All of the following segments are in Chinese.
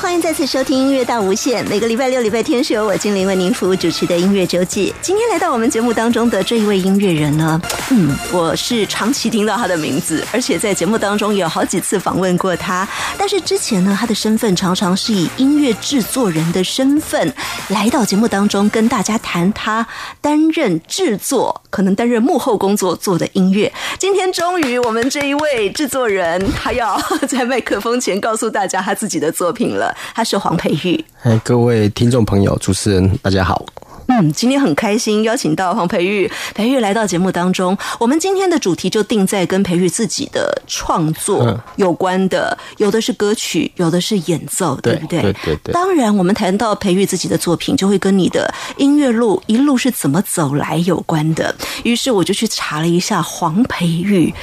欢迎再次收听音乐大无限。每个礼拜六、礼拜天是由我精灵为您服务主持的音乐周记。今天来到我们节目当中的这一位音乐人呢，嗯，我是长期听到他的名字，而且在节目当中有好几次访问过他。但是之前呢，他的身份常常是以音乐制作人的身份来到节目当中，跟大家谈他担任制作，可能担任幕后工作做的音乐。今天终于，我们这一位制作人，他要在麦克风前告诉大家他自己的作品。了，他是黄培玉。哎，各位听众朋友、主持人，大家好。嗯，今天很开心邀请到黄培玉，培玉来到节目当中。我们今天的主题就定在跟培玉自己的创作有关的，有的是歌曲，有的是演奏，对不对？对对对。当然，我们谈到培玉自己的作品，就会跟你的音乐路一路是怎么走来有关的。于是我就去查了一下黄培玉，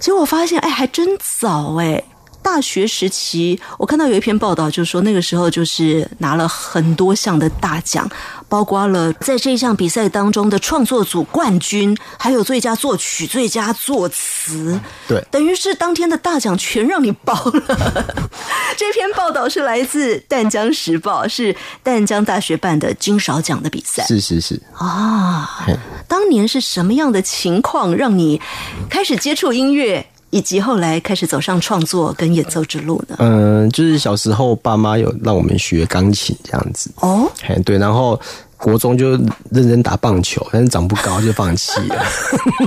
结果我发现，哎，还真早哎。大学时期，我看到有一篇报道，就是说那个时候就是拿了很多项的大奖，包括了在这一项比赛当中的创作组冠军，还有最佳作曲、最佳作词。对，等于是当天的大奖全让你包了。这篇报道是来自《淡江时报》，是淡江大学办的金勺奖的比赛。是是是啊，当年是什么样的情况让你开始接触音乐？以及后来开始走上创作跟演奏之路呢？嗯，就是小时候爸妈有让我们学钢琴这样子哦，哎，对，然后国中就认真打棒球，但是长不高就放弃了。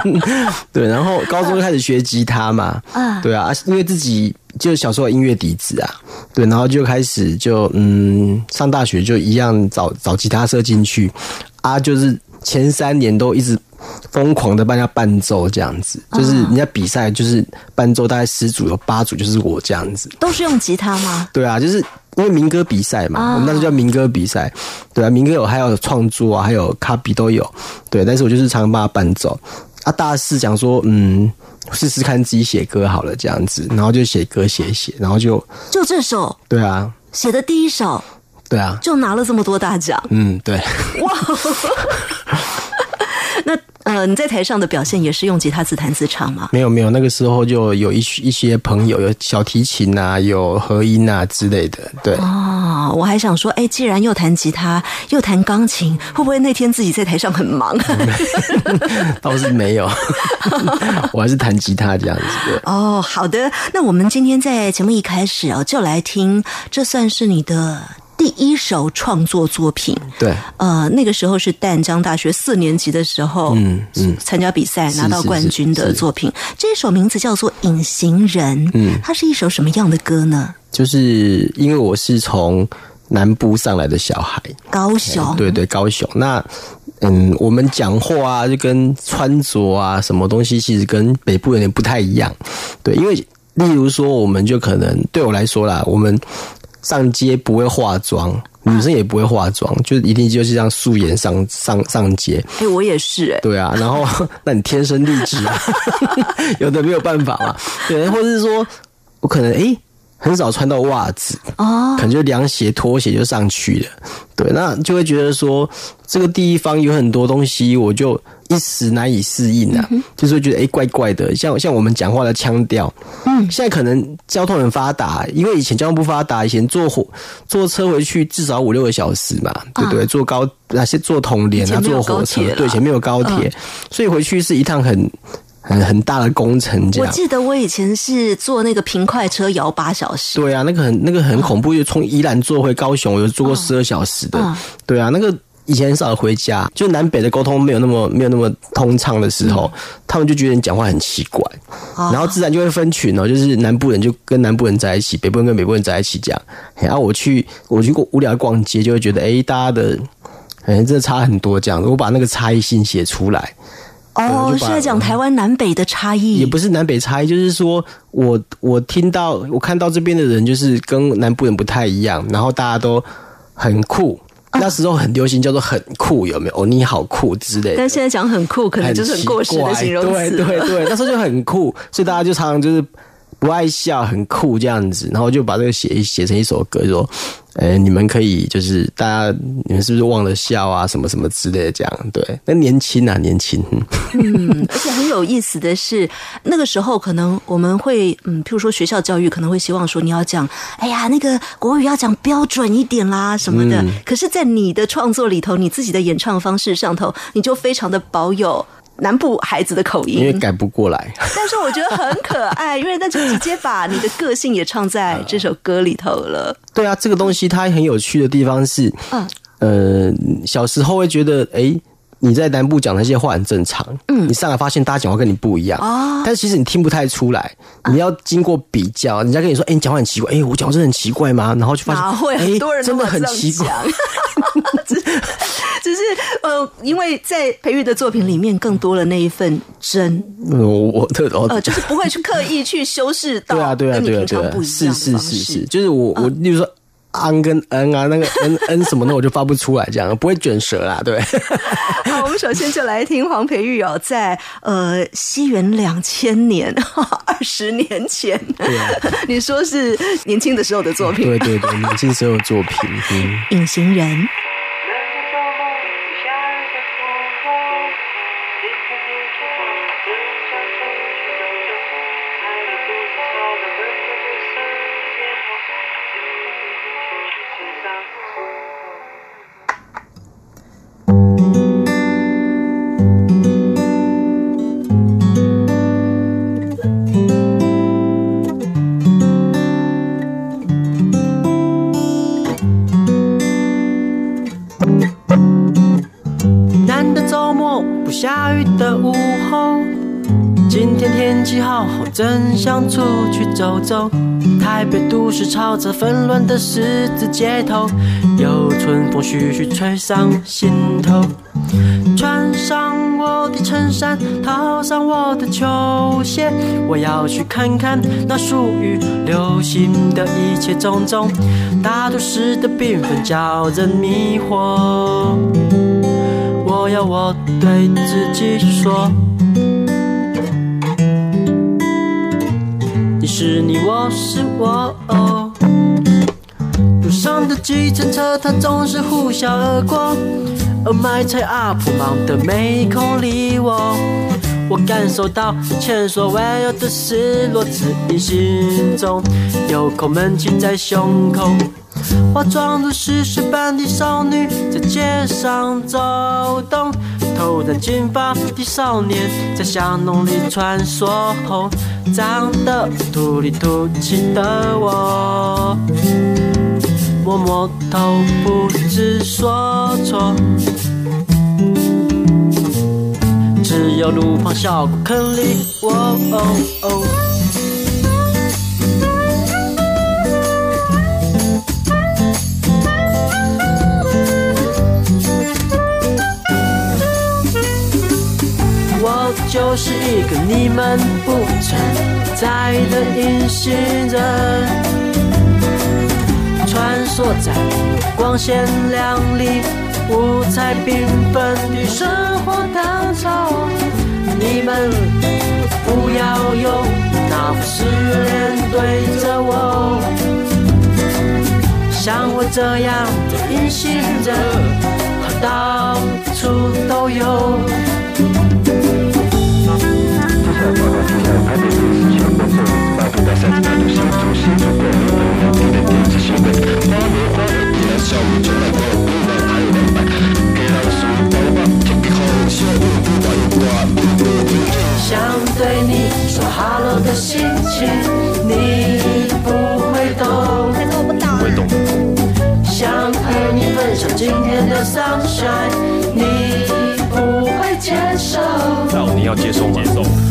对，然后高中就开始学吉他嘛，啊，对啊，因为自己就小时候音乐底子啊，对，然后就开始就嗯，上大学就一样找找吉他社进去啊，就是前三年都一直。疯狂的帮人家伴奏，这样子，就是人家比赛，就是伴奏大概十组有八组就是我这样子，都是用吉他吗？对啊，就是因为民歌比赛嘛，我们那时候叫民歌比赛，对啊，民歌有还有创作啊，还有卡比都有，对，但是我就是常常帮他伴奏。啊，大四讲说，嗯，试试看自己写歌好了，这样子，然后就写歌写写，然后就就这首，对啊，写的第一首，对啊，就拿了这么多大奖，嗯，对，哇。那呃，你在台上的表现也是用吉他自弹自唱吗？没有没有，那个时候就有一一些朋友有小提琴啊，有和音啊之类的。对哦，我还想说，哎，既然又弹吉他又弹钢琴，会不会那天自己在台上很忙？倒是没有，我还是弹吉他这样子。哦，好的，那我们今天在节目一开始哦，就来听，这算是你的。第一首创作作品，对，呃，那个时候是淡江大学四年级的时候，嗯嗯，参加比赛拿到冠军的作品。这首名字叫做《隐形人》，嗯，它是一首什么样的歌呢？就是因为我是从南部上来的小孩，高雄，对对，高雄。那嗯，我们讲话啊，就跟穿着啊，什么东西其实跟北部有点不太一样。对，因为例如说，我们就可能对我来说啦，我们。上街不会化妆，女生也不会化妆，就一定就是这样素颜上上上街。哎，我也是哎。对啊，然后 那你天生丽质啊，有的没有办法嘛。对，或者是说我可能哎很少穿到袜子哦，可能就凉鞋拖鞋就上去了。对，那就会觉得说这个地方有很多东西，我就。一时难以适应啊，就是觉得哎怪怪的，像像我们讲话的腔调，嗯，现在可能交通很发达，因为以前交通不发达，以前坐火坐车回去至少五六个小时嘛，对不对？坐高那些坐统联啊，坐火车，对，前面有高铁，所以回去是一趟很很很大的工程。这样，我记得我以前是坐那个平快车摇八小时，对啊，那个很那个很恐怖，就从宜兰坐回高雄，我有坐过十二小时的，对啊，那个。以前很少回家，就南北的沟通没有那么没有那么通畅的时候，他们就觉得你讲话很奇怪，然后自然就会分群哦，就是南部人就跟南部人在一起，北部人跟北部人在一起讲。然后我去我去过无聊逛街，就会觉得哎，大家的哎这差很多这样。我把那个差异性写出来，哦，是在讲台湾南北的差异，也不是南北差异，就是说我我听到我看到这边的人就是跟南部人不太一样，然后大家都很酷。那时候很流行，叫做很酷，有没有？哦，你好酷之类的。但现在讲很酷，可能就是很过时的形容词。对对对，那时候就很酷，所以大家就常常就是不爱笑，很酷这样子，然后就把这个写写成一首歌，说哎，你们可以就是大家，你们是不是忘了笑啊？什么什么之类的，这样对。那年轻啊，年轻。嗯，而且很有意思的是，那个时候可能我们会，嗯，譬如说学校教育可能会希望说你要讲，哎呀，那个国语要讲标准一点啦什么的。可是，在你的创作里头，你自己的演唱方式上头，你就非常的保有。南部孩子的口音，因为改不过来。但是我觉得很可爱，因为那就直接把你的个性也唱在这首歌里头了。对啊，这个东西它很有趣的地方是，嗯，呃，小时候会觉得，哎。你在南部讲那些话很正常，嗯，你上来发现大家讲话跟你不一样啊，但是其实你听不太出来，你要经过比较，人家跟你说，哎，你讲话很奇怪，哎，我讲话真的很奇怪吗？然后就发现，会？很多人真的很奇怪，只 只是呃，因为在培育的作品里面更多了那一份真，嗯，我特呃，就是不会去刻意去修饰到，对啊，对啊，对啊，对啊，是是是是，就是我我，例如说。安跟恩啊，那个恩恩什么的，我就发不出来，这样不会卷舌啦，对。好，我们首先就来听黄培玉哦，在呃西元两千年，二十年前，对啊 你说是年轻的时候的作品，对对对，年轻时候的作品，隐形人。真想出去走走，台北都市嘈杂纷乱的十字街头，有春风徐徐吹上心头。穿上我的衬衫，套上我的球鞋，我要去看看那属于流行的一切种种。大都市的缤纷叫人迷惑，我要我对自己说。是你，我是我。路上的计程车，它总是呼啸而过，而卖菜阿婆忙得没空理我。我感受到前所未有的失落，自隐心中有口闷气在胸口。化妆如史诗般的少女在街上走动，头戴金发的少年在巷弄里穿梭。后长得土里土气的我，摸摸头不知所措，只有路旁小坑里我。就是一个你们不存在的隐形人，穿梭在光鲜亮丽、五彩缤纷的生活当中。你们不要用那副死脸对着我，像我这样的隐形人，到处都有。想对你说 hello 的心情，你不会懂，会懂。想和你分享今天的 sunshine，那你要接受吗？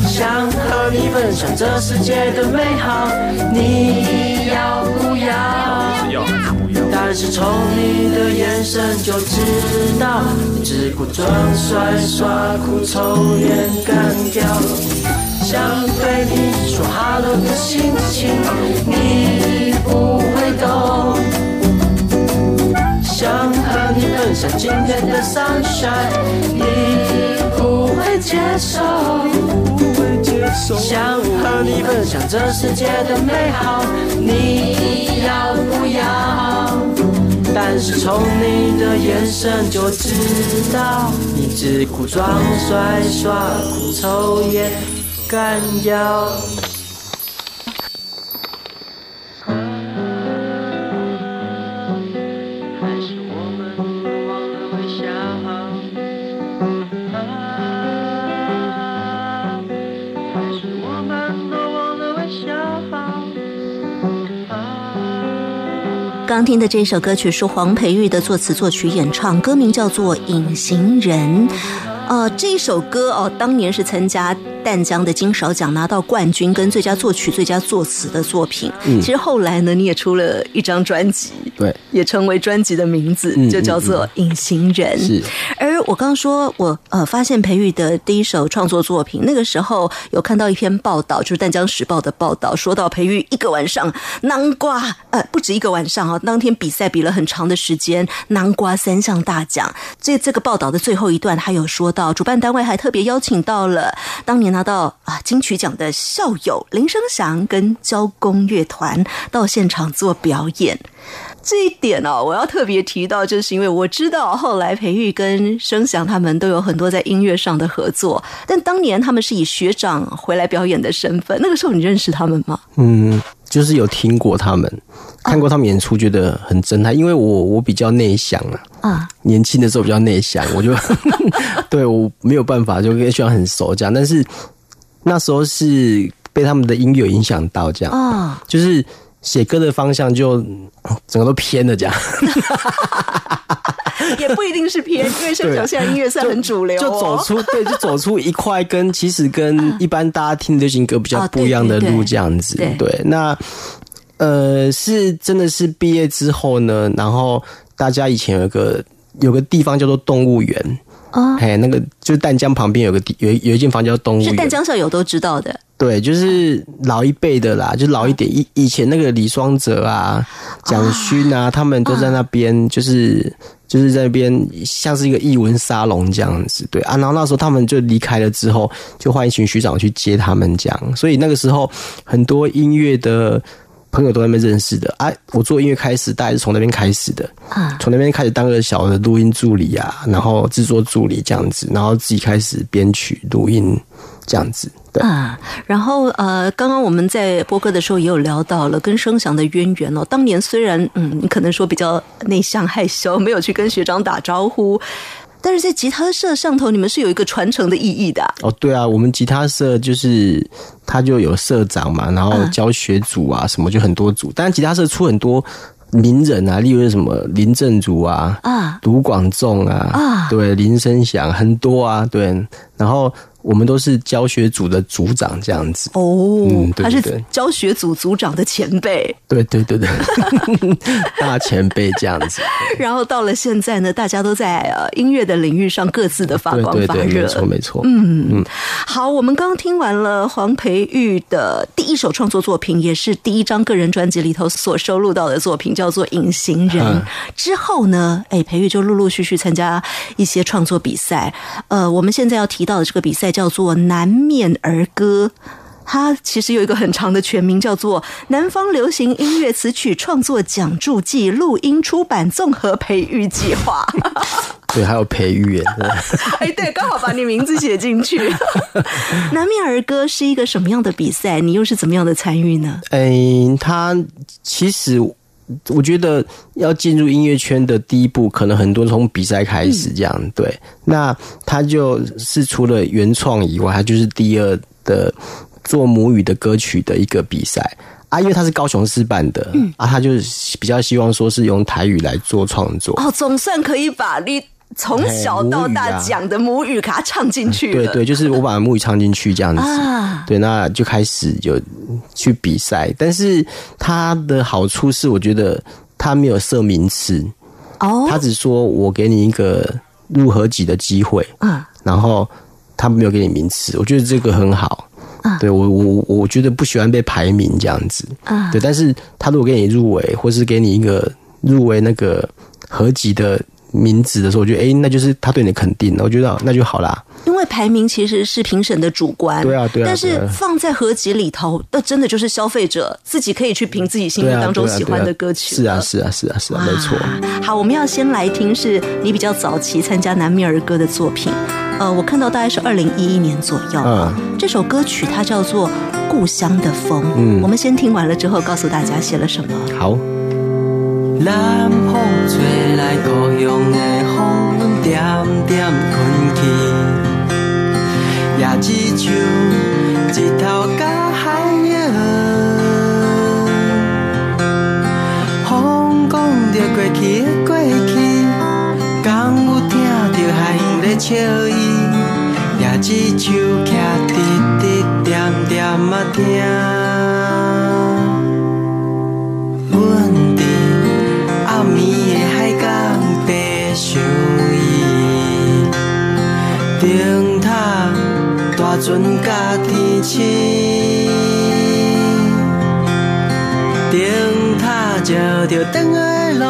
想和你分享这世界的美好，你要不要？但是从你的眼神就知道，你只顾装帅耍酷，抽烟干掉。想对你说 hello 的心情，你不会懂。想和你分享今天的 sunshine，你不会接受。想和你分享这世界的美好，你要不要？但是从你的眼神就知道，你只顾装帅耍酷抽烟干掉。刚听的这首歌曲是黄培玉的作词作曲演唱，歌名叫做《隐形人》。呃，这首歌哦，当年是参加淡江的金勺奖拿到冠军，跟最佳作曲、最佳作词的作品。嗯，其实后来呢，你也出了一张专辑，对，也成为专辑的名字，就叫做《隐形人》。是。我刚说，我呃发现培育的第一首创作作品，那个时候有看到一篇报道，就是淡江时报的报道，说到培育一个晚上南瓜，呃，不止一个晚上啊，当天比赛比了很长的时间，南瓜三项大奖。这这个报道的最后一段，他有说。到主办单位还特别邀请到了当年拿到啊金曲奖的校友林生祥跟交工乐团到现场做表演。这一点哦，我要特别提到，就是因为我知道后来培育跟生祥他们都有很多在音乐上的合作，但当年他们是以学长回来表演的身份。那个时候你认识他们吗？嗯，就是有听过他们，看过他们演出，觉得很震撼。因为我我比较内向啊，啊，年轻的时候比较内向，我就 对我没有办法就跟学长很熟这样。但是那时候是被他们的音乐影响到这样啊，就是。写歌的方向就 整个都偏了，这样 也不一定是偏，因为现在音乐算很主流，就走出对，就走出一块跟其实跟一般大家听流行歌比较不一样的路，这样子。对，那呃是真的是毕业之后呢，然后大家以前有个有个地方叫做动物园。哦，哎，那个就是淡江旁边有个地，有有一间房叫动物园，是淡江校友都知道的。对，就是老一辈的啦，就老一点。以以前那个李双泽啊、蒋勋啊，他们都在那边，就是就是在那边像是一个艺文沙龙这样子。对啊，然后那时候他们就离开了之后，就换一群学长去接他们这样。所以那个时候很多音乐的。朋友都在那边认识的啊！我做音乐开始，大概是从那边开始的啊，从那边开始当个小的录音助理啊，然后制作助理这样子，然后自己开始编曲录音这样子。对啊，然后呃，刚刚我们在播歌的时候也有聊到了跟声响的渊源哦。当年虽然嗯，你可能说比较内向害羞，没有去跟学长打招呼。但是在吉他社上头，你们是有一个传承的意义的哦。对啊，我们吉他社就是他就有社长嘛，然后教学组啊什么就很多组。但吉他社出很多名人啊，例如什么林正祖啊、啊卢广仲啊、啊对林声祥很多啊，对，然后。我们都是教学组的组长这样子哦，他是教学组组长的前辈，对对对对，大前辈这样子。然后到了现在呢，大家都在呃音乐的领域上各自的发光发热，没错没错。嗯嗯，好，我们刚听完了黄培玉的第一首创作作品，也是第一张个人专辑里头所收录到的作品，叫做《隐形人》。之后呢，哎，培玉就陆陆续续参加一些创作比赛。呃，我们现在要提到的这个比赛。叫做《南面儿歌》，它其实有一个很长的全名，叫做《南方流行音乐词曲创作讲助记录音出版综合培育计划》。对，还有培育耶。哎，对，刚好把你名字写进去。《南面儿歌》是一个什么样的比赛？你又是怎么样的参与呢？嗯，它其实。我觉得要进入音乐圈的第一步，可能很多从比赛开始这样。对，那他就是除了原创以外，他就是第二的做母语的歌曲的一个比赛啊。因为他是高雄市办的，嗯啊，他就是比较希望说是用台语来做创作。哦，总算可以把你。从小到大讲的母语，给他唱进去。对对，就是我把母语唱进去这样子。对，那就开始就去比赛，但是它的好处是，我觉得它没有设名次哦，他只说我给你一个入合集的机会啊，然后他没有给你名次，我觉得这个很好啊。对我我我觉得不喜欢被排名这样子啊。对，但是他如果给你入围，或是给你一个入围那个合集的。名字的时候，我觉得哎、那就是他对你的肯定，我觉得那就好啦。因为排名其实是评审的主观，对啊对啊但是放在合集里头，那真的就是消费者自己可以去评自己心目当中喜欢的歌曲。是啊，。是啊，是啊，是啊，没错。好，我们要先来听是你比较早期参加南米儿歌的作品。呃，我看到大概是二零一一年左右。嗯这首歌曲它叫做《故乡的风》。嗯我们先听完了之后，告诉大家写了什么。好，南风吹来故乡的风，点点困去。椰子树日头甲海洋，风讲着过去的过去，敢有听着海洋在笑伊？椰子树徛直直点点啊听。大船甲天星，灯塔照着转来的路，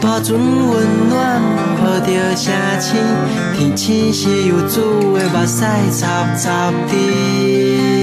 大船温暖抱着城市，天星是游子的目屎插插滴。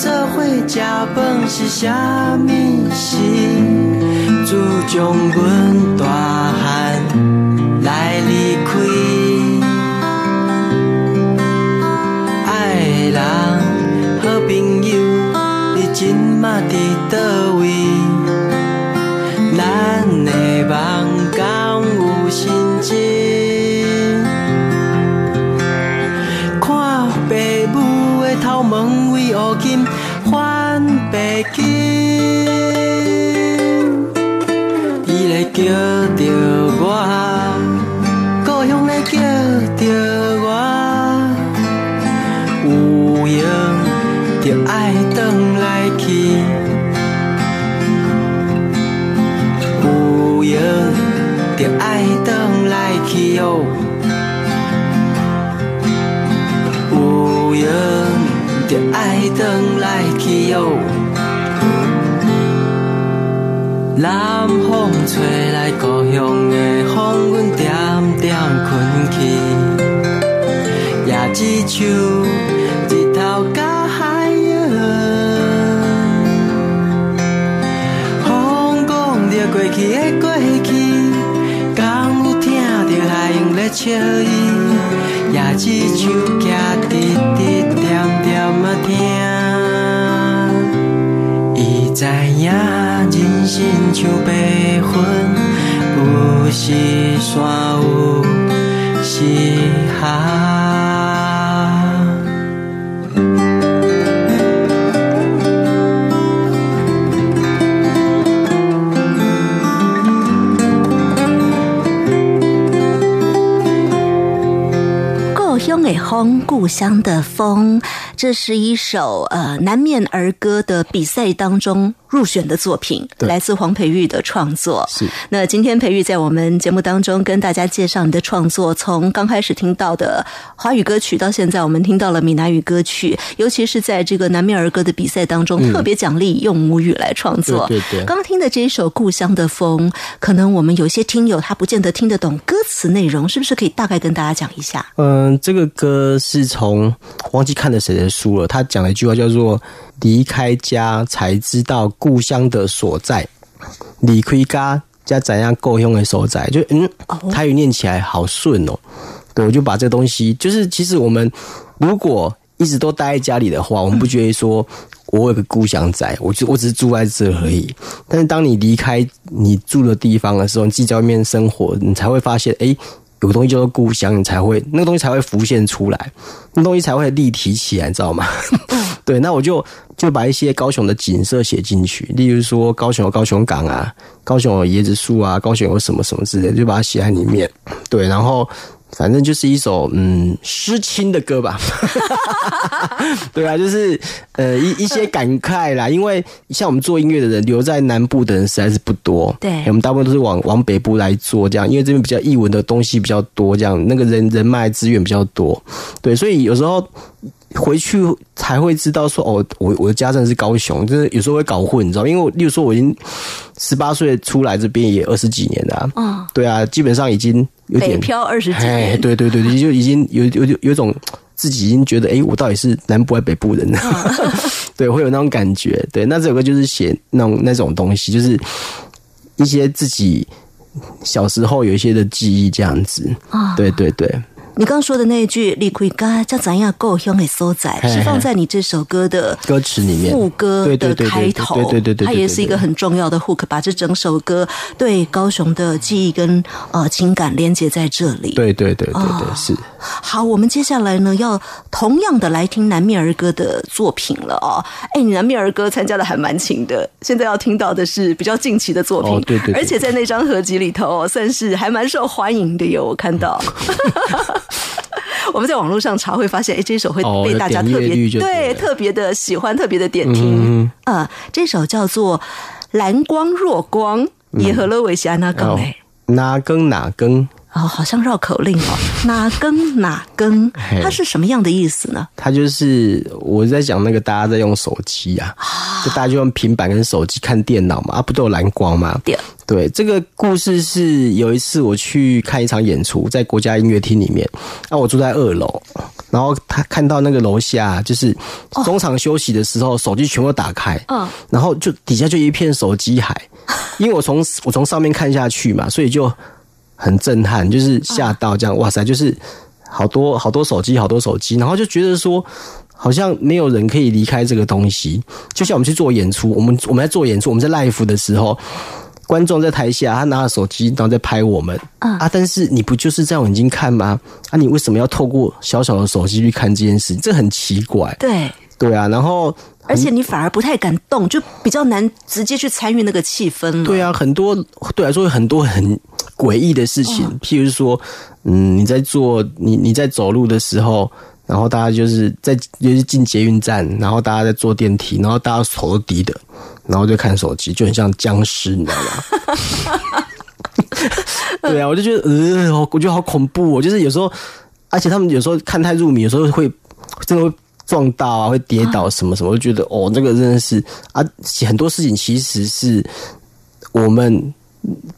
做伙食饭是啥物事，自从阮大汉转来去哦。南风吹来故乡的风，阮点点困去。也只像日头甲海洋，风讲着过去的过去，敢有听着海洋在笑伊？也只像徛直直点点啊听，知影人生像白云，有时山有时海。故乡的风，故乡的风，这是一首呃南面儿歌的比赛当中入选的作品，来自黄培玉的创作。是那今天培玉在我们节目当中跟大家介绍你的创作，从刚开始听到的华语歌曲，到现在我们听到了闽南语歌曲，尤其是在这个南面儿歌的比赛当中，特别奖励用母语来创作。对对对刚刚听的这一首《故乡的风》，可能我们有些听友他不见得听得懂歌词内容，是不是可以大概跟大家讲一下？嗯，这个歌是从忘记看了谁的书了，他讲了一句话叫做“离开家才知道故乡的所在”，离开家家怎样故乡的所在，就嗯，台语念起来好顺哦。对，我就把这东西，就是其实我们如果一直都待在家里的话，我们不觉得说我有个故乡在，我就我只是住在这而已。但是当你离开你住的地方的时候，你自己在外面生活，你才会发现，哎、有个东西叫做故乡，你才会那个东西才会浮现出来，那东西才会立体起来，你知道吗？对，那我就就把一些高雄的景色写进去，例如说高雄有高雄港啊，高雄有椰子树啊，高雄有什么什么之类，就把它写在里面。对，然后反正就是一首嗯诗情的歌吧。对啊，就是呃一一些感慨啦，因为像我们做音乐的人，留在南部的人实在是不多。对我们大部分都是往往北部来做，这样，因为这边比较译文的东西比较多，这样那个人人脉资源比较多。对，所以有时候回去才会知道说，哦，我我的家真的是高雄，就是有时候会搞混，你知道吗，因为我例如说我已经十八岁出来这边也二十几年了、啊，嗯，对啊，基本上已经有点漂二十几哎，年，对对对，对就已经有有有有种自己已经觉得，哎、我到底是南部还是北部人呢？对，会有那种感觉。对，那这首歌就是写那种那种东西，就是一些自己小时候有一些的记忆这样子。啊对对对，你刚说的那一句“离开家叫怎样够乡的所在”，嘿是放在你这首歌的歌词里面副歌的开头，对对对对它也是一个很重要的 hook，把这整首歌对高雄的记忆跟呃情感连接在这里。对对对对对，哦是。好，我们接下来呢要同样的来听南面儿歌的作品了哦。哎，你南面儿歌参加的还蛮勤的，现在要听到的是比较近期的作品，哦对对对而且在那张合集里头、哦、算是还蛮受欢迎的哟，我看到。我们在网络上查会发现，哎，这首会哦被大家特别、对对特别的喜欢，特别的点听。啊、这首叫做《蓝光若光》，也和乐维西安那更哎。哪更哪更，哦，好像绕口令哦，哪根哪根，它是什么样的意思呢？它就是我在讲那个大家在用手机啊，就大家就用平板跟手机看电脑嘛，啊，不都有蓝光吗？对，对，这个故事是有一次我去看一场演出，在国家音乐厅里面，那、我住在二楼，然后他看到那个楼下就是中场休息的时候，手机全部打开，嗯，然后就底下就一片手机海，因为我从我从上面看下去嘛，所以就很震撼，就是吓到这样，哇塞，就是好多好多手机，好多手机，然后就觉得说。好像没有人可以离开这个东西，就像我们去做演出，我们我们在做演出，我们在 live 的时候，观众在台下，他拿着手机，然后在拍我们、啊，但是你不就是在用眼睛看吗？啊，你为什么要透过小小的手机去看这件事？这很奇怪，对，对啊。然后而且你反而不太敢动，就比较难直接去参与那个气氛了。对啊，很多对我来说有很多很诡异的事情，譬如说，嗯，你在做你你在走路的时候，然后大家就是在就是进捷运站，然后大家在坐电梯，然后大家手都低的，然后就看手机，就很像僵尸，你知道吗？对啊，我就觉得呃，好我觉得好恐怖哦，就是有时候，而且他们有时候看太入迷，有时候会真的会撞到啊，会跌倒什么什么，我就觉得哦，这个真的是啊，很多事情其实是我们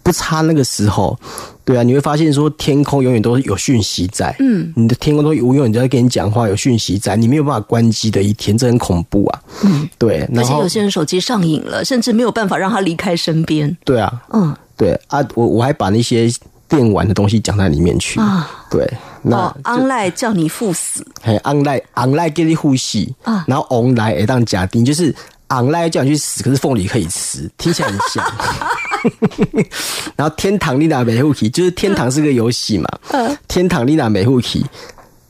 不差那个时候，对啊，你会发现说天空永远都是有讯息在，嗯，你的天空都永远都在跟你讲话，有讯息在，你没有办法关机的一天，这很恐怖啊，嗯，对，而且有些人手机上瘾了，甚至没有办法让他离开身边。对啊，嗯。对啊，我我还把那些电玩的东西讲在里面去，啊，对，那哦，online 叫你赴死，嘿，online online 给你呼吸啊。然后 online 也当假定，就是 online 叫你去死，可是凤梨可以吃，听起来很像。然后天堂丽娜美护奇就是天堂是个游戏嘛，嗯天堂丽娜美护奇。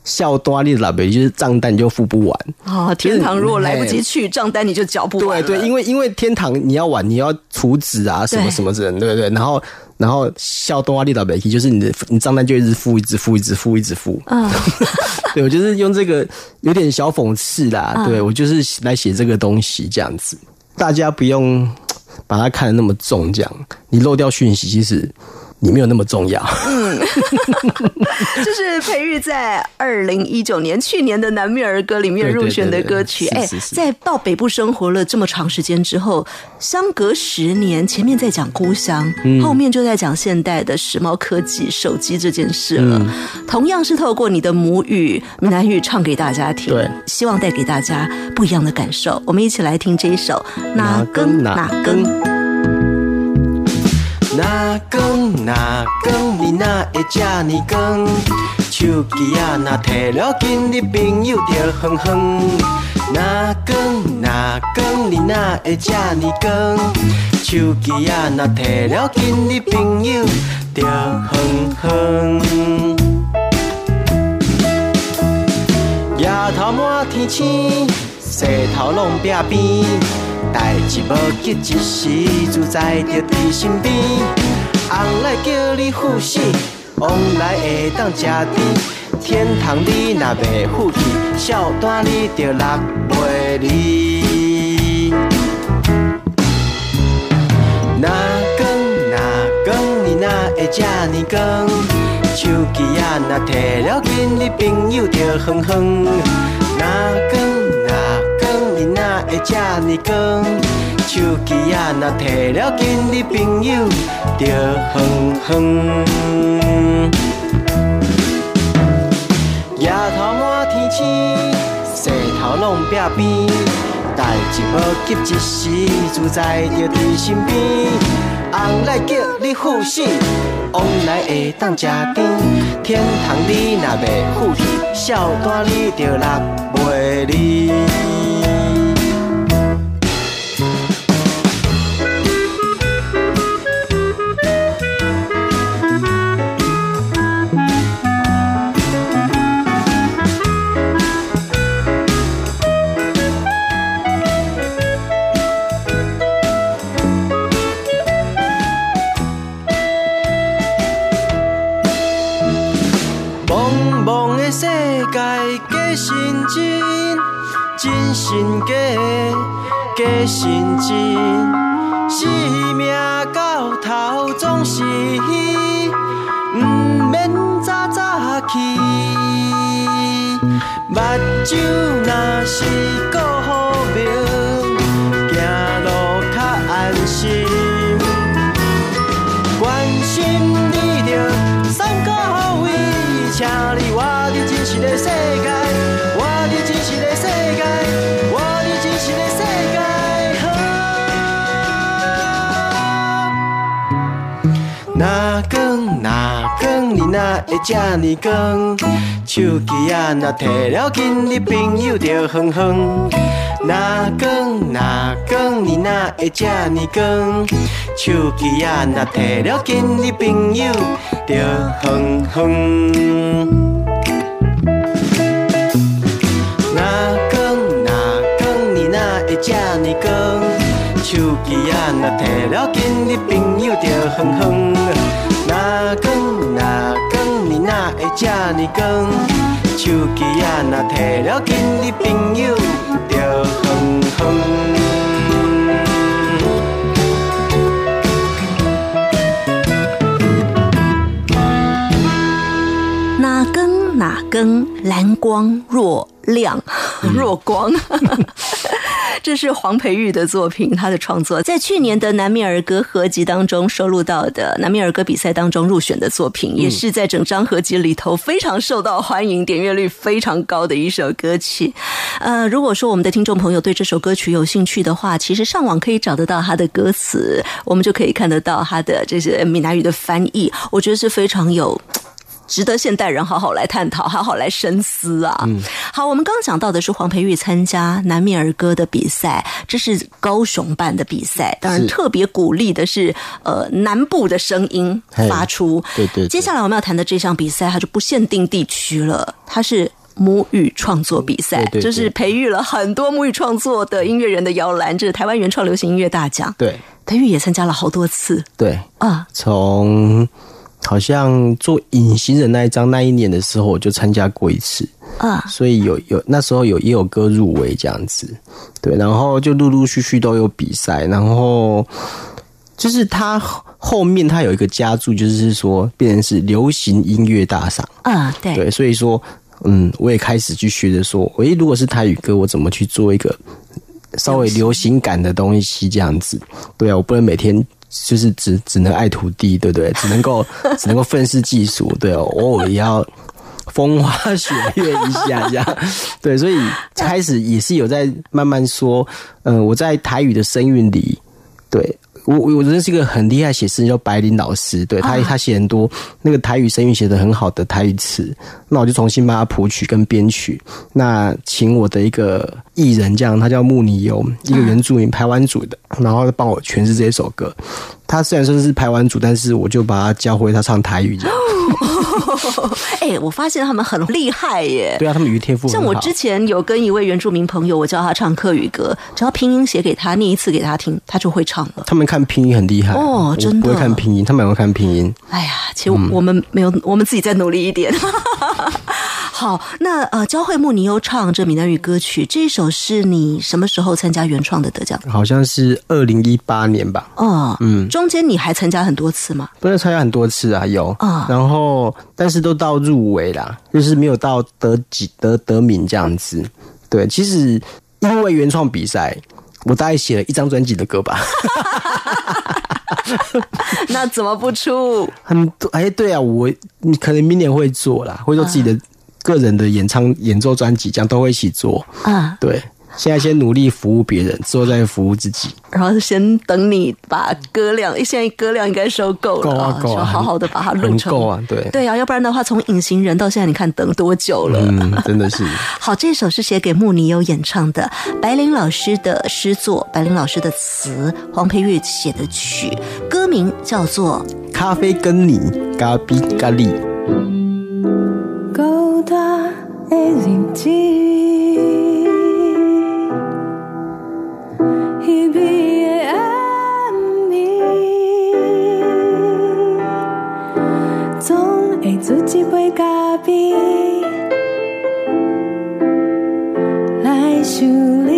笑多丽娜美就是账单你就付不完，啊，天堂如果来不及去，账单你就缴不完。对对，因为因为天堂你要玩，你要储值啊，什么什么之类的，对不对？然后然后笑多利岛北就是你的你账单就一直付，一直付，一直付，一直付。嗯，对我就是用这个有点小讽刺啦，对我就是来写这个东西这样子，大家不用把它看得那么重，这样你漏掉讯息，其实你没有那么重要。嗯 这是培育在二零一九年去年的南面儿歌里面入选的歌曲。哎在到北部生活了这么长时间之后，相隔十年，前面在讲故乡，嗯后面就在讲现代的时髦科技、手机这件事了。嗯同样是透过你的母语闽南语唱给大家听，对希望带给大家不一样的感受。我们一起来听这一首《哪更哪更》。哪更哪更，你哪会这呢更？手机啊，若摕了紧，你朋友就哼哼。哪光哪光，你哪会这呢光？手机啊，若摕了紧，你朋友就哼哼。夜头满天星，西头拢壁边，代志无急一时，自在就伫身边。翁来叫你富死，往来会当吃甜。天堂你若袂富气，孝单你着落袂离。哪光哪光，你哪会这呢光？手机啊，若摕了紧，你朋友着哼哼。哪光，会这呢光？手机啊，若摕了紧，你朋友着哼哼。夜头满天星，西头拢壁边，代志无急一时，自在就伫身边。翁来叫你富死，往来会当吃甜。天堂你若袂富气，孝单你着落袂离。世界假神真假假真真，生命到头总是虚，不免早早去。目睭若是鼓哪会这呢光？手机啊，若摕了紧，你朋友就哼哼。哪光哪光，你哪会这呢光？手机啊，若摕了紧，你朋友就哼哼。哪光哪光，你哪会这呢光？手机啊，若摕了紧，你朋友就哼哼。哪光哪光，这呢光？手机啊，若摕了跟，你朋友着哼哼。根哪根，蓝光若亮 若光。这是黄培玉的作品，他的创作在去年的南米尔歌合集当中收录到的南米尔歌比赛当中入选的作品，也是在整张合集里头非常受到欢迎、点阅率非常高的一首歌曲。呃，如果说我们的听众朋友对这首歌曲有兴趣的话，其实上网可以找得到他的歌词，我们就可以看得到他的这些闽南语的翻译，我觉得是非常有。值得现代人好好来探讨，好好来深思啊！好，我们刚刚讲到的是黄培玉参加南面儿歌的比赛，这是高雄办的比赛，当然特别鼓励的是呃南部的声音发出。对对。接下来我们要谈的这项比赛，它就不限定地区了，它是母语创作比赛，就是培育了很多母语创作的音乐人的摇篮，这是台湾原创流行音乐大奖。对，培育也参加了好多次。对啊，从。好像做隐形人那一张那一年的时候，我就参加过一次啊，所以有有那时候有也有歌入围这样子，对，然后就陆陆续续都有比赛，然后就是他后面他有一个加注，就是说变成是流行音乐大赏啊，对对，所以说嗯，我也开始去学着说，诶，如果是台语歌，我怎么去做一个稍微流行感的东西这样子？对啊，我不能每天。就是只只能爱徒弟，对不对？只能够 只能够愤世嫉俗，对哦，偶尔也要风花雪月一下，这样对。所以开始也是有在慢慢说，嗯，我在台语的声韵里，对，我我我认识一个很厉害写诗人叫白琳老师，对他他写很多那个台语声韵写的很好的台语词，那我就重新帮他谱曲跟编曲，那请我的一个艺人这样，他叫木尼优，一个原住民排湾族的，然后帮我诠释这首歌。他虽然说是排湾族，但是我就把他教会他唱台语这样。哎，我发现他们很厉害耶！对啊，他们语言天赋像我之前有跟一位原住民朋友，我教他唱客语歌，只要拼音写给他，念一次给他听，他就会唱了。他们看拼音很厉害哦真的不会看拼音，他们也会看拼音。哎呀，其实我们没有，我们自己再努力一点。好，那呃，教会木，你又唱这闽南语歌曲，这一首是你什么时候参加原创的得奖？好像是二零一八年吧，哦，嗯中间你还参加很多次吗？不是参加很多次啊，有啊然后但是都到入围啦，就是没有到得几得得名这样子。对，其实因为原创比赛，我大概写了一张专辑的歌吧，那怎么不出？很多哎，对啊，我你可能明年会做啦，会做自己的个人的演唱演奏专辑，这样都会一起做。啊，对，现在先努力服务别人，之后再服务自己。然后先等你把歌量，现在歌量应该收够了，够啊够啊就好好的把它录成。很够啊，对，对啊，要不然的话，从隐形人到现在，你看等多久了？嗯，真的是。好，这首是写给穆尼优演唱的，白灵老师的诗作，白灵老师的词，黄培玉写的曲，歌名叫做咖啡跟你咖比咖喱，孤单的日子，稀微的暗暝，总会煮一杯咖啡来想你，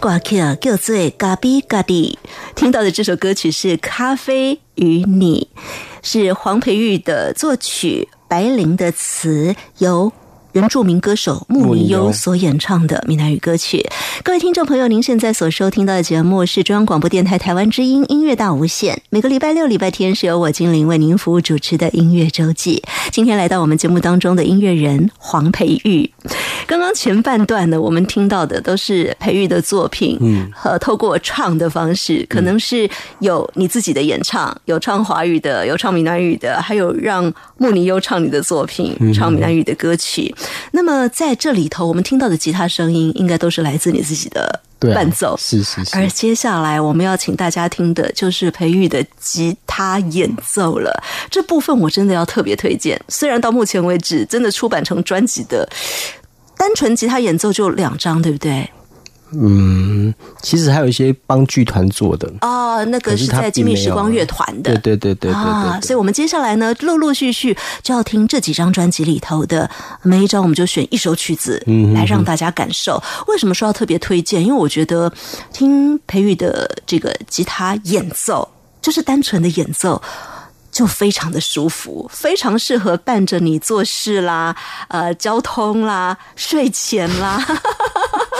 歌曲叫做《咖比咖喱》，听到的这首歌曲是《咖啡与你》，是黄培玉的作曲，白灵的词，由。原住民歌手穆尼优所演唱的闽南语歌曲。各位听众朋友，您现在所收听到的节目是中央广播电台台湾之音音乐大无限。每个礼拜六、礼拜天是由我精灵为您服务主持的音乐周记。今天来到我们节目当中的音乐人黄培玉。刚刚前半段呢，我们听到的都是培玉的作品，嗯，和透过唱的方式，可能是有你自己的演唱，有唱华语的，有唱闽南语的，还有让穆尼优唱你的作品，唱闽南语的歌曲。那么在这里头，我们听到的吉他声音，应该都是来自你自己的伴奏，是是是。而接下来我们要请大家听的，就是培育的吉他演奏了。这部分我真的要特别推荐。虽然到目前为止，真的出版成专辑的单纯吉他演奏就两张，对不对？嗯，其实还有一些帮剧团做的哦，那个是在金密时光乐团的，对对对对啊，所以我们接下来呢，陆陆续续就要听这几张专辑里头的每一张，我们就选一首曲子来让大家感受。为什么说要特别推荐？因为我觉得听培育的这个吉他演奏，就是单纯的演奏。就非常的舒服，非常适合伴着你做事啦，呃，交通啦，睡前啦，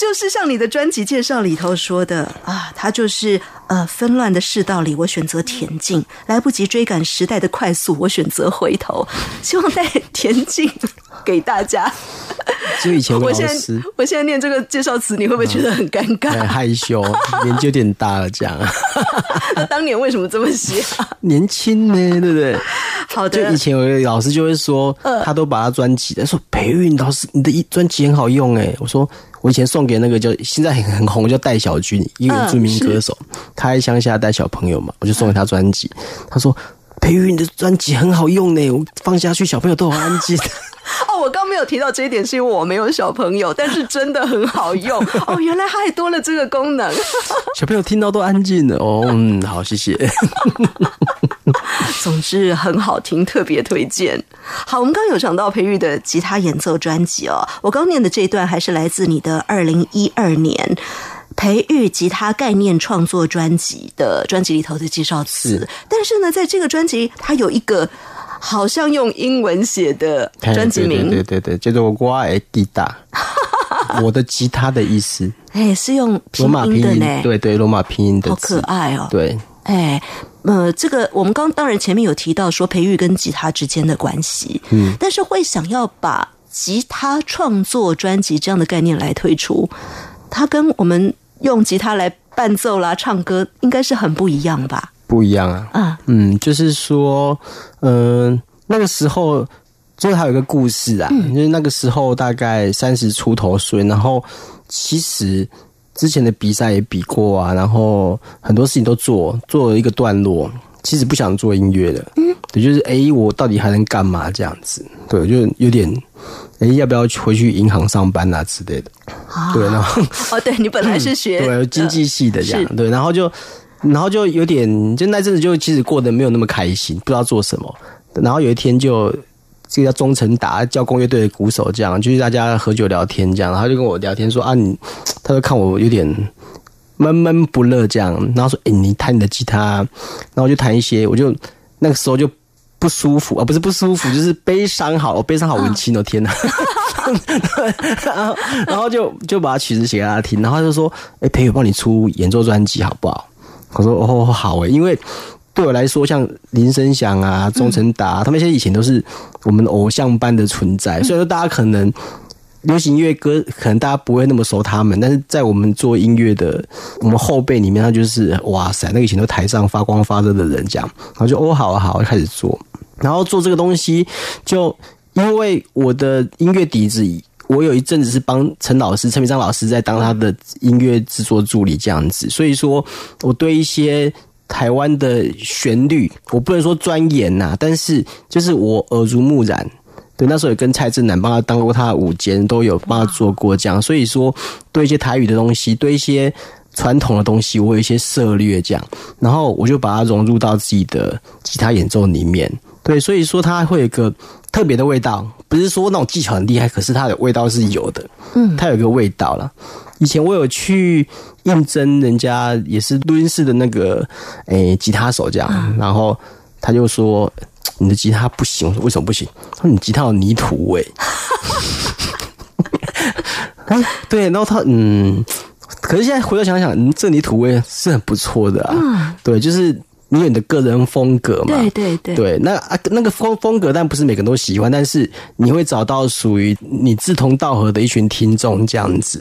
就是像你的专辑介绍里头说的啊，它就是呃纷乱的世道里，我选择恬静；来不及追赶时代的快速，我选择回头。希望带恬静给大家。就以前我现在我现在念这个介绍词，你会不会觉得很尴尬？很害羞，年纪有点大了，这样。当年为什么这么写？年轻呢，对不对？好的。就以前有个老师就会说，他都把他专辑，他说培育老师，你的一专辑很好用哎。我说我以前送给那个叫现在很很红叫戴小军，一个著名歌手，他在乡下带小朋友嘛，我就送给他专辑。他说培育你的专辑很好用呢，我放下去小朋友都很安静。哦，我刚没有提到这一点，是因为我没有小朋友，但是真的很好用哦。原来他还多了这个功能，小朋友听到都安静了哦。嗯，好，谢谢。总之很好听，特别推荐。好，我们刚有讲到培育的吉他演奏专辑哦。我刚念的这一段还是来自你的二零一二年培育吉他概念创作专辑的专辑里头的介绍词。但是呢，在这个专辑，它有一个。好像用英文写的专辑名，对对对，叫做“我的吉他”，我的吉他的意思。哎，是用罗马拼音呢？对对，罗马拼音的，好可爱哦。对，哎，呃，这个我们刚当然前面有提到说培育跟吉他之间的关系，嗯，但是会想要把吉他创作专辑这样的概念来推出，它跟我们用吉他来伴奏啦、唱歌，应该是很不一样吧？不一样啊，啊。嗯，就是说，嗯，那个时候，就是还有一个故事啊，就是那个时候大概三十出头岁，然后其实之前的比赛也比过啊，然后很多事情都做做了一个段落，其实不想做音乐的，嗯，对，就是哎，我到底还能干嘛这样子？对，就有点，哎，要不要回去银行上班啊之类的？对，然后哦，对你本来是学对经济系的这样，对，然后就。然后就有点，就那阵子就其实过得没有那么开心，不知道做什么。然后有一天就这个叫忠诚达叫工乐队的鼓手这样，就是大家喝酒聊天这样，然后就跟我聊天说啊，你他说看我有点闷闷不乐这样，然后说哎，你弹你的吉他，然后就弹一些，我就那个时候就不舒服 啊，不是不舒服，就是悲伤好，我悲伤好文青哦，天哪！然 后然后就就把曲子写给他听，然后他就说哎，陪我帮你出演奏专辑好不好？我说哦好诶，因为对我来说，像林声祥啊、钟成达，他们现在以前都是我们偶像般的存在。所以说大家可能流行音乐歌，可能大家不会那么熟他们，但是在我们做音乐的我们后辈里面，他就是哇塞，那个以前都台上发光发热的人，这样，然后就哦好啊好，开始做，然后做这个东西，就因为我的音乐底子。我有一阵子是帮陈老师、陈明章老师在当他的音乐制作助理这样子，所以说我对一些台湾的旋律，我不能说钻研呐，但是就是我耳濡目染。对，那时候也跟蔡振南帮他当过他的舞监，都有帮他做过这样，所以说对一些台语的东西，对一些传统的东西，我有一些涉略这样，然后我就把它融入到自己的吉他演奏里面。对，所以说它会有一个特别的味道，不是说那种技巧很厉害，可是它的味道是有的。嗯，它有一个味道了。以前我有去应征人家也是录音室的那个诶、吉他手这样，然后他就说你的吉他不行，我说为什么不行？他说你吉他有泥土味。啊，对，然后他嗯，可是现在回头想想，嗯，这泥土味是很不错的啊。对，就是你有你的个人风格嘛。对对对对，那啊那个风风格，但不是每个人都喜欢，但是你会找到属于你志同道合的一群听众这样子。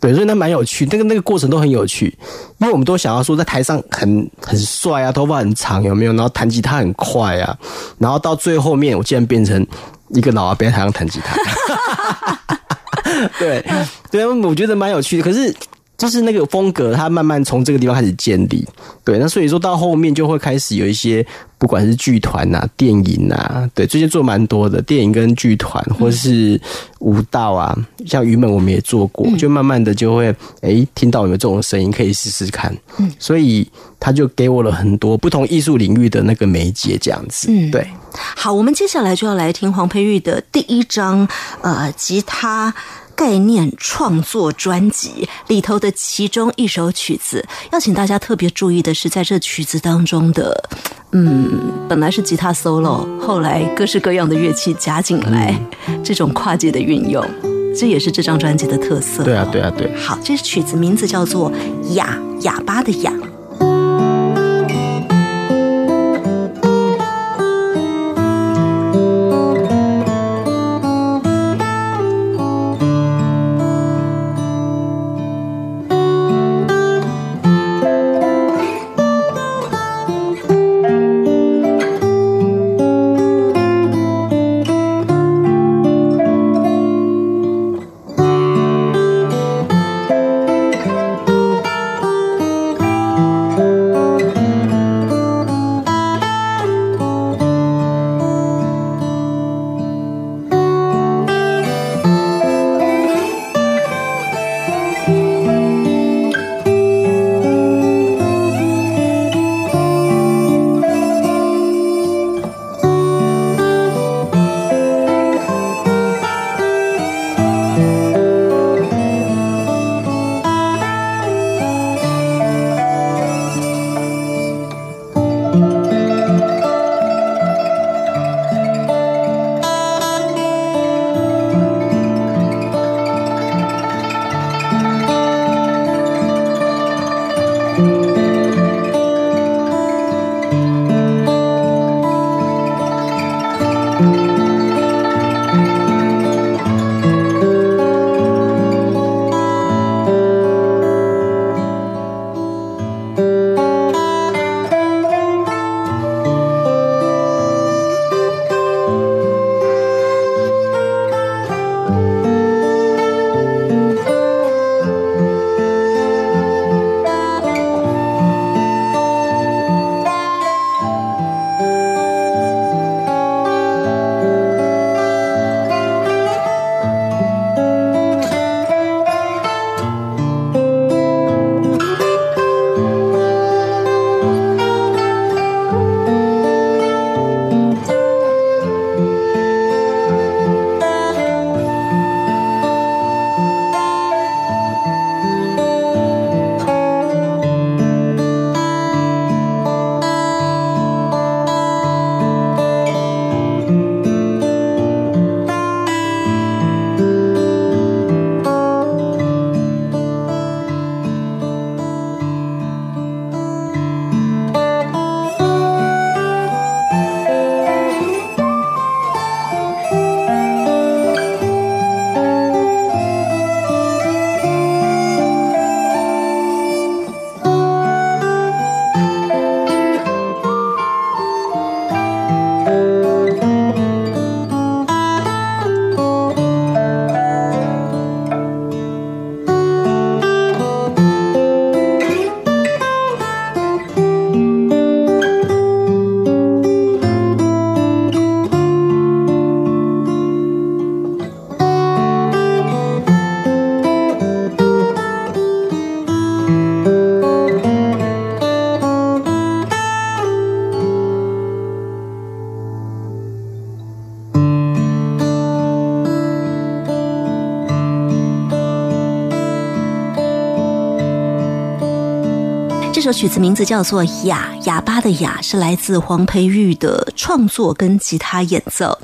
对，所以那蛮有趣，那个那个过程都很有趣，因为我们都想要说在台上很很帅啊，头发很长有没有？然后弹吉他很快啊，然后到最后面我竟然变成一个老阿伯在台上弹吉他。对对，我觉得蛮有趣的。可是就是那个风格，它慢慢从这个地方开始建立。对，那所以说到后面就会开始有一些，不管是剧团呐、电影啊，对，最近做蛮多的电影跟剧团，或是舞蹈啊，像云门我们也做过，就慢慢的就会诶听到有没有这种声音，可以试试看。嗯，所以他就给我了很多不同艺术领域的那个媒介，这样子。嗯对。好，我们接下来就要来听黄佩玉的第一张呃吉他概念创作专辑里头的其中一首曲子。要请大家特别注意的是，在这曲子当中的，嗯，本来是吉他 solo，后来各式各样的乐器加进来，这种跨界的运用，这也是这张专辑的特色。对啊，对啊，对。好，这曲子名字叫做《哑哑巴的哑》。哑曲子名字叫做《哑》，哑巴的哑是来自黄培玉的创作跟吉他演奏。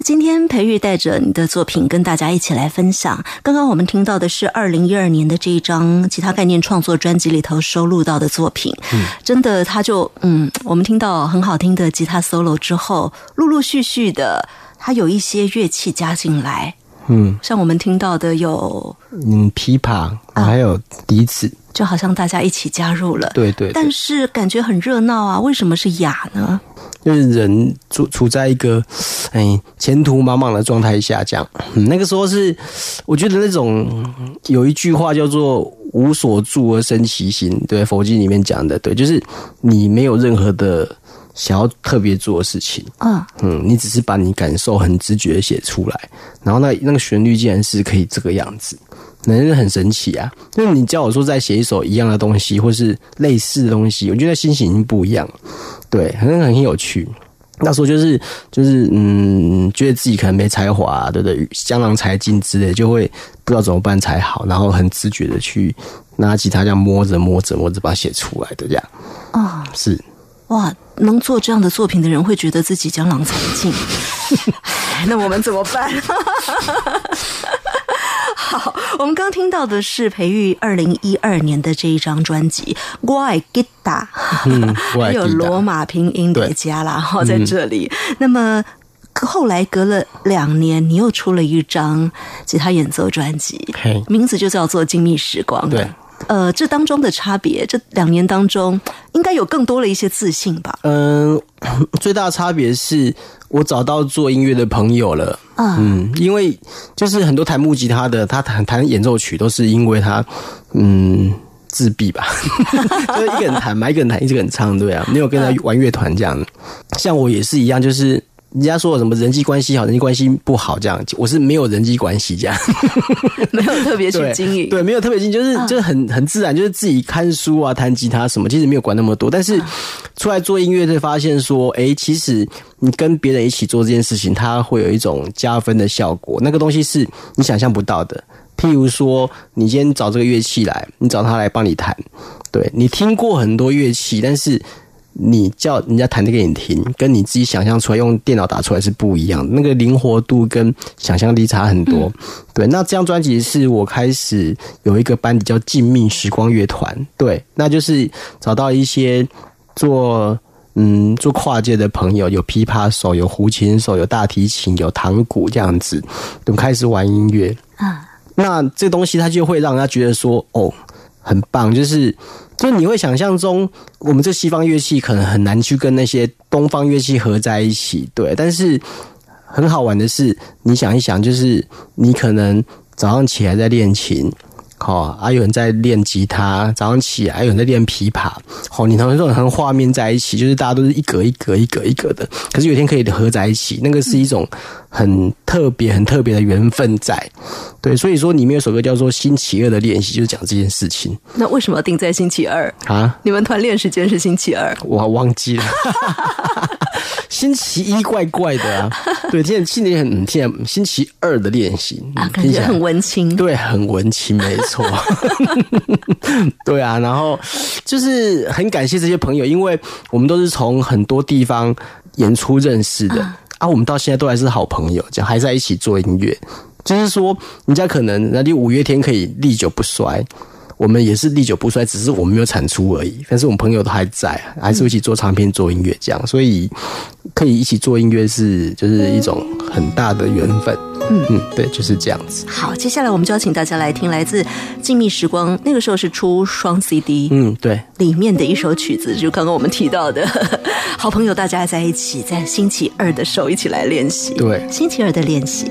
今天培玉带着你的作品跟大家一起来分享。刚刚我们听到的是二零一二年的这一张吉他概念创作专辑里头收录到的作品。嗯，真的，他就嗯，我们听到很好听的吉他 solo 之后，陆陆续续的，他有一些乐器加进来。嗯像我们听到的有，嗯，琵琶还有笛子，就好像大家一起加入了。对对对但是感觉很热闹啊，为什么是哑呢？就是人处处在一个哎前途茫茫的状态下，这样、嗯那个时候是我觉得那种有一句话叫做“无所住而生其心”，对佛经里面讲的，对，就是你没有任何的想要特别做的事情，嗯，嗯，你只是把你感受很直觉的写出来，然后那那个旋律竟然是可以这个样子，那真的很神奇啊！因为你叫我说再写一首一样的东西，或是类似的东西，我觉得心情已经不一样了，对，很很有趣。那时候就是就是嗯，觉得自己可能没才华、对不对？江郎才尽之类，就会不知道怎么办才好，然后很自觉的去拿吉他这样摸着摸着摸着把它写出来的这样。哦，是，哇，能做这样的作品的人会觉得自己江郎才尽。那我们怎么办？好，我们刚听到的是培育二零一二年的这一张专辑《我爱吉他》，嗯 我还有罗马拼音叠加啦，哈，在这里。那么后来隔了两年，你又出了一张吉他演奏专辑，名字就叫做《静谧时光》。对。呃，这当中的差别，这两年当中，应该有更多了一些自信吧？嗯，最大的差别是我找到做音乐的朋友了。啊嗯，因为就是很多弹木吉他的，他弹弹演奏曲都是因为他嗯自闭吧，就是一个人弹嘛，一个人弹，一个人唱，对啊，没有跟他玩乐团这样。像我也是一样，就是。人家说我什么人际关系好，人际关系不好，这样我是没有人际关系这样。没有特别去对经营。对，没有特别经营，就是、就是很很自然，就是自己看书啊、弹吉他什么，其实没有管那么多。但是出来做音乐，就发现说，哎、其实你跟别人一起做这件事情，它会有一种加分的效果，那个东西是你想象不到的。譬如说，你今天找这个乐器来，你找他来帮你弹，对你听过很多乐器，但是。你叫人家弹的给你听，跟你自己想象出来用电脑打出来是不一样的，那个灵活度跟想象力差很多。对，那这张专辑是我开始有一个班底叫静谧时光乐团，对，那就是找到一些做嗯做跨界的朋友，有琵琶手，有胡琴手，有大提琴，有堂鼓这样子，我们开始玩音乐。啊，那这东西它就会让人家觉得说，哦，很棒，就是就你会想象中，我们这西方乐器可能很难去跟那些东方乐器合在一起，对，但是很好玩的是，你想一想，就是你可能早上起来在练琴。好、还有人在练吉他，早上起来还有人在练琵琶，好、你同这种很画面在一起，就是大家都是一格一格一格一格的，可是有一天可以合在一起，那个是一种很特别、很特别的缘分在。对，所以说里面有首歌叫做《星期二的练习》，就是讲这件事情那为什么要定在星期二？啊。你们团练时间是星期二，我忘记了，星期一怪怪的啊。对，听起来很现在星期二的练习听起来感觉很文青。对，很文青，没错。对啊，然后就是很感谢这些朋友，因为我们都是从很多地方演出认识的啊我们到现在都还是好朋友，这样还在一起做音乐。就是说，人家可能那你五月天可以历久不衰。我们也是历久不衰，只是我们没有产出而已。但是我们朋友都还在，还是一起做唱片、做音乐这样，所以可以一起做音乐是就是一种很大的缘分。嗯嗯，对，就是这样子。好，接下来我们就要请大家来听来自《静谧时光》，那个时候是出双 CD，嗯，对。里面的一首曲子，就刚刚我们提到的，好朋友大家在一起，在星期二的时候一起来练习。对星期二的练习。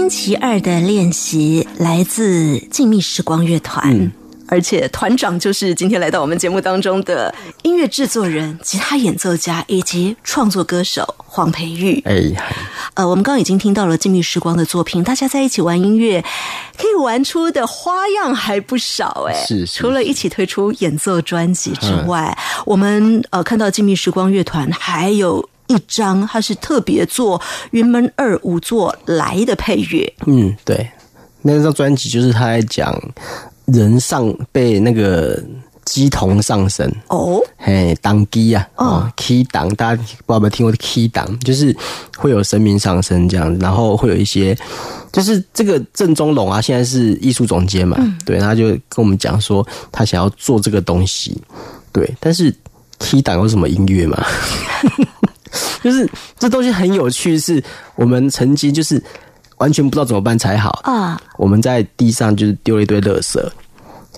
星期二的练习来自静谧时光乐团。而且团长就是今天来到我们节目当中的音乐制作人、吉他演奏家以及创作歌手黄培玉。哎，呃，我们刚刚已经听到了静谧时光的作品，大家在一起玩音乐，可以玩出的花样还不少哎。是是除了一起推出演奏专辑之外，我们呃看到静谧时光乐团还有一张，它是特别做云门二五座来的配乐。嗯，对，那张专辑就是他在讲人上被那个鸡同上身。哦，嘿，当机啊，哦，key 档，大家不知道有没有听过 key 档，就是会有神明上身这样子，然后会有一些，就是这个郑中龙啊，现在是艺术总监嘛，对，他就跟我们讲说，他想要做这个东西，对，但是 key 档有什么音乐嘛？就是这东西很有趣，是我们曾经就是完全不知道怎么办才好啊，我们在地上就是丢了一堆垃圾。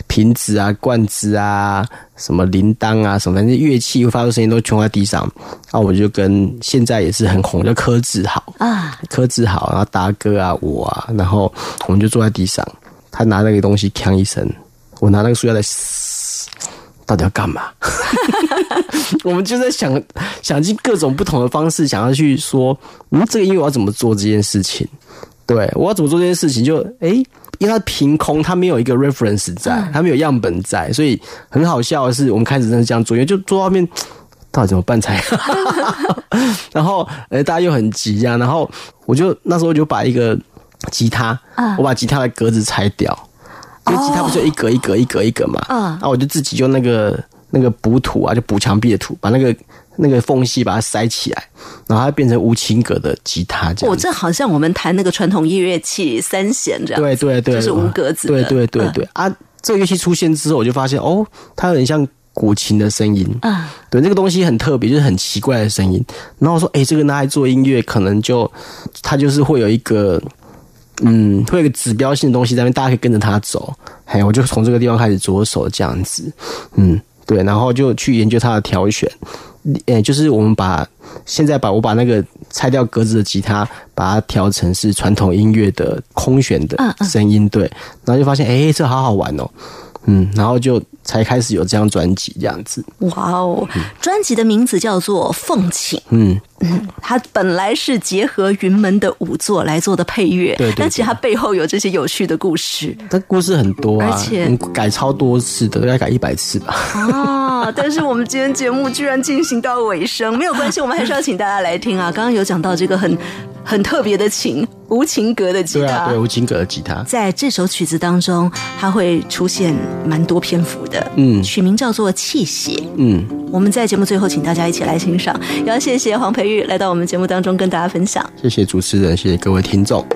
瓶子啊、罐子啊、什么铃铛啊、什么，反正乐器会发出声音都全在地上。然后我就跟现在也是很红的柯志豪啊，柯志豪，然后达哥啊、我啊，然后我们就坐在地上，他拿那个东西锵一声，我拿那个塑料袋嘶，到底要干嘛？我们就在想想尽各种不同的方式，想要去说，嗯，这个音乐我要怎么做这件事情？对我要怎么做这件事情？就诶。因为它凭空，它没有一个 reference 在，它没有样本在，所以很好笑的是，我们开始真的这样做，因为就做到面，到底怎么办才好？然后，呃，大家又很急呀，然后我就那时候就把一个吉他，我把吉他的格子拆掉，因为吉他不是一格一格一格一格嘛，啊，那我就自己用那个那个补土啊，就补墙壁的土，把那个。那个缝隙把它塞起来，然后它变成无情格的吉他这样。哦，这好像我们弹那个传统音乐器三弦这样。对对对，就是无格子。对对对对啊！这个乐器出现之后，我就发现哦，它有点像古琴的声音啊。对，那个东西很特别，就是很奇怪的声音。然后我说，哎，这个拿来做音乐，可能就它就是会有一个嗯，会有一个指标性的东西在那边，大家可以跟着它走。嘿，我就从这个地方开始着手这样子。嗯，对，然后就去研究它的挑选。诶，就是我们把现在把我把那个拆掉格子的吉他，把它调成是传统音乐的空弦的声音，对，然后就发现，哎，这好好玩哦，嗯，然后就才开始有这张专辑这样子。哇哦，专辑的名字叫做《凤琴》，嗯嗯，它本来是结合云门的五座来做的配乐，对，但其实它背后有这些有趣的故事，它故事很多啊，而且改超多次的，大概改一百次吧。啊，但是我们今天节目居然进行到尾声，没有关系，我们还是要请大家来听啊。刚刚有讲到这个很很特别的琴，无情格的吉他，对啊，对，无情格的吉他，在这首曲子当中，它会出现蛮多篇幅的，嗯，曲名叫做《气血》，嗯，我们在节目最后，请大家一起来欣赏，也要谢谢黄培玉来到我们节目当中跟大家分享，谢谢主持人，谢谢各位听众。